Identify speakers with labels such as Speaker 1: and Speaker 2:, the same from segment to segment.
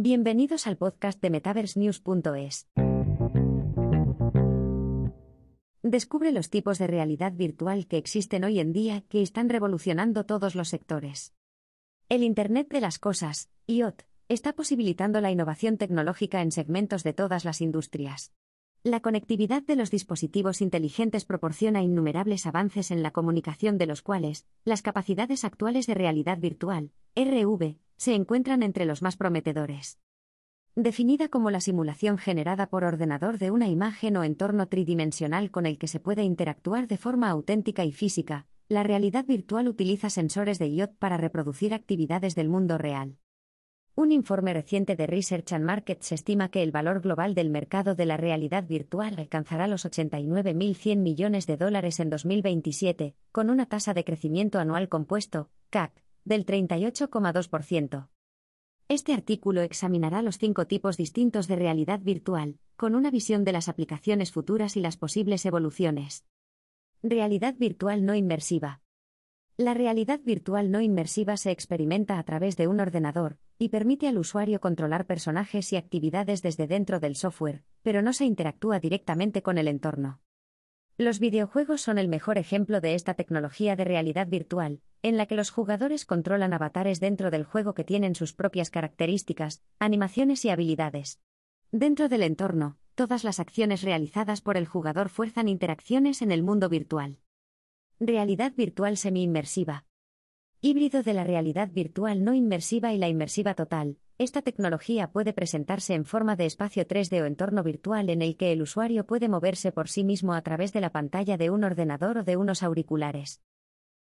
Speaker 1: Bienvenidos al podcast de MetaverseNews.es. Descubre los tipos de realidad virtual que existen hoy en día que están revolucionando todos los sectores. El Internet de las Cosas, IoT, está posibilitando la innovación tecnológica en segmentos de todas las industrias. La conectividad de los dispositivos inteligentes proporciona innumerables avances en la comunicación de los cuales, las capacidades actuales de realidad virtual, RV, se encuentran entre los más prometedores. Definida como la simulación generada por ordenador de una imagen o entorno tridimensional con el que se puede interactuar de forma auténtica y física, la realidad virtual utiliza sensores de IoT para reproducir actividades del mundo real. Un informe reciente de Research and Markets estima que el valor global del mercado de la realidad virtual alcanzará los 89.100 millones de dólares en 2027, con una tasa de crecimiento anual compuesto, CAC, del 38,2%. Este artículo examinará los cinco tipos distintos de realidad virtual, con una visión de las aplicaciones futuras y las posibles evoluciones. Realidad virtual no inmersiva. La realidad virtual no inmersiva se experimenta a través de un ordenador, y permite al usuario controlar personajes y actividades desde dentro del software, pero no se interactúa directamente con el entorno. Los videojuegos son el mejor ejemplo de esta tecnología de realidad virtual, en la que los jugadores controlan avatares dentro del juego que tienen sus propias características, animaciones y habilidades. Dentro del entorno, todas las acciones realizadas por el jugador fuerzan interacciones en el mundo virtual. Realidad virtual semi-inmersiva. Híbrido de la realidad virtual no inmersiva y la inmersiva total. Esta tecnología puede presentarse en forma de espacio 3D o entorno virtual en el que el usuario puede moverse por sí mismo a través de la pantalla de un ordenador o de unos auriculares.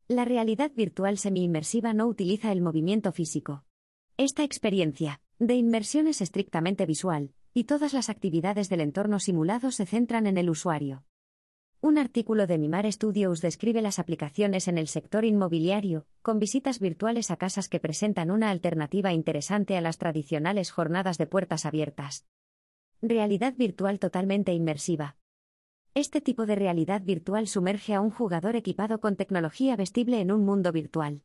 Speaker 1: La realidad virtual semi-inmersiva no utiliza el movimiento físico. Esta experiencia de inmersión es estrictamente visual, y todas las actividades del entorno simulado se centran en el usuario. Un artículo de Mimar Studios describe las aplicaciones en el sector inmobiliario, con visitas virtuales a casas que presentan una alternativa interesante a las tradicionales jornadas de puertas abiertas. Realidad virtual totalmente inmersiva. Este tipo de realidad virtual sumerge a un jugador equipado con tecnología vestible en un mundo virtual.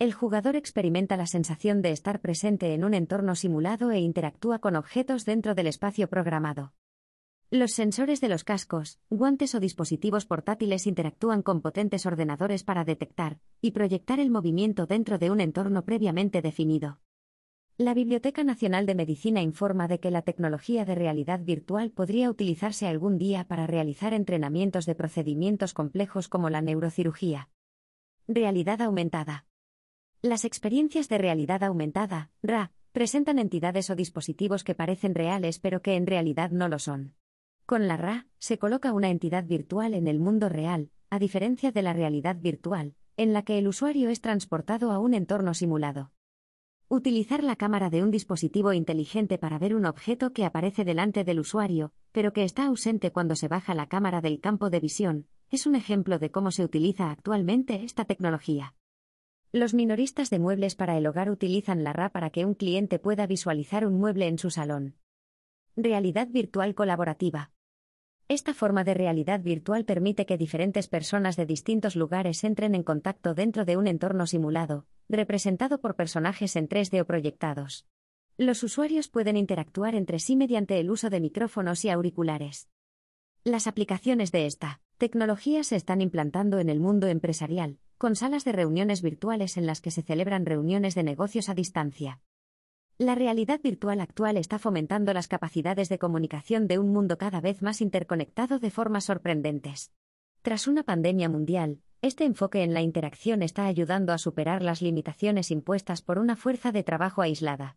Speaker 1: El jugador experimenta la sensación de estar presente en un entorno simulado e interactúa con objetos dentro del espacio programado. Los sensores de los cascos, guantes o dispositivos portátiles interactúan con potentes ordenadores para detectar y proyectar el movimiento dentro de un entorno previamente definido. La Biblioteca Nacional de Medicina informa de que la tecnología de realidad virtual podría utilizarse algún día para realizar entrenamientos de procedimientos complejos como la neurocirugía. Realidad aumentada. Las experiencias de realidad aumentada, RA, presentan entidades o dispositivos que parecen reales pero que en realidad no lo son. Con la RA, se coloca una entidad virtual en el mundo real, a diferencia de la realidad virtual, en la que el usuario es transportado a un entorno simulado. Utilizar la cámara de un dispositivo inteligente para ver un objeto que aparece delante del usuario, pero que está ausente cuando se baja la cámara del campo de visión, es un ejemplo de cómo se utiliza actualmente esta tecnología. Los minoristas de muebles para el hogar utilizan la RA para que un cliente pueda visualizar un mueble en su salón. Realidad virtual colaborativa. Esta forma de realidad virtual permite que diferentes personas de distintos lugares entren en contacto dentro de un entorno simulado, representado por personajes en 3D o proyectados. Los usuarios pueden interactuar entre sí mediante el uso de micrófonos y auriculares. Las aplicaciones de esta tecnología se están implantando en el mundo empresarial, con salas de reuniones virtuales en las que se celebran reuniones de negocios a distancia. La realidad virtual actual está fomentando las capacidades de comunicación de un mundo cada vez más interconectado de formas sorprendentes. Tras una pandemia mundial, este enfoque en la interacción está ayudando a superar las limitaciones impuestas por una fuerza de trabajo aislada.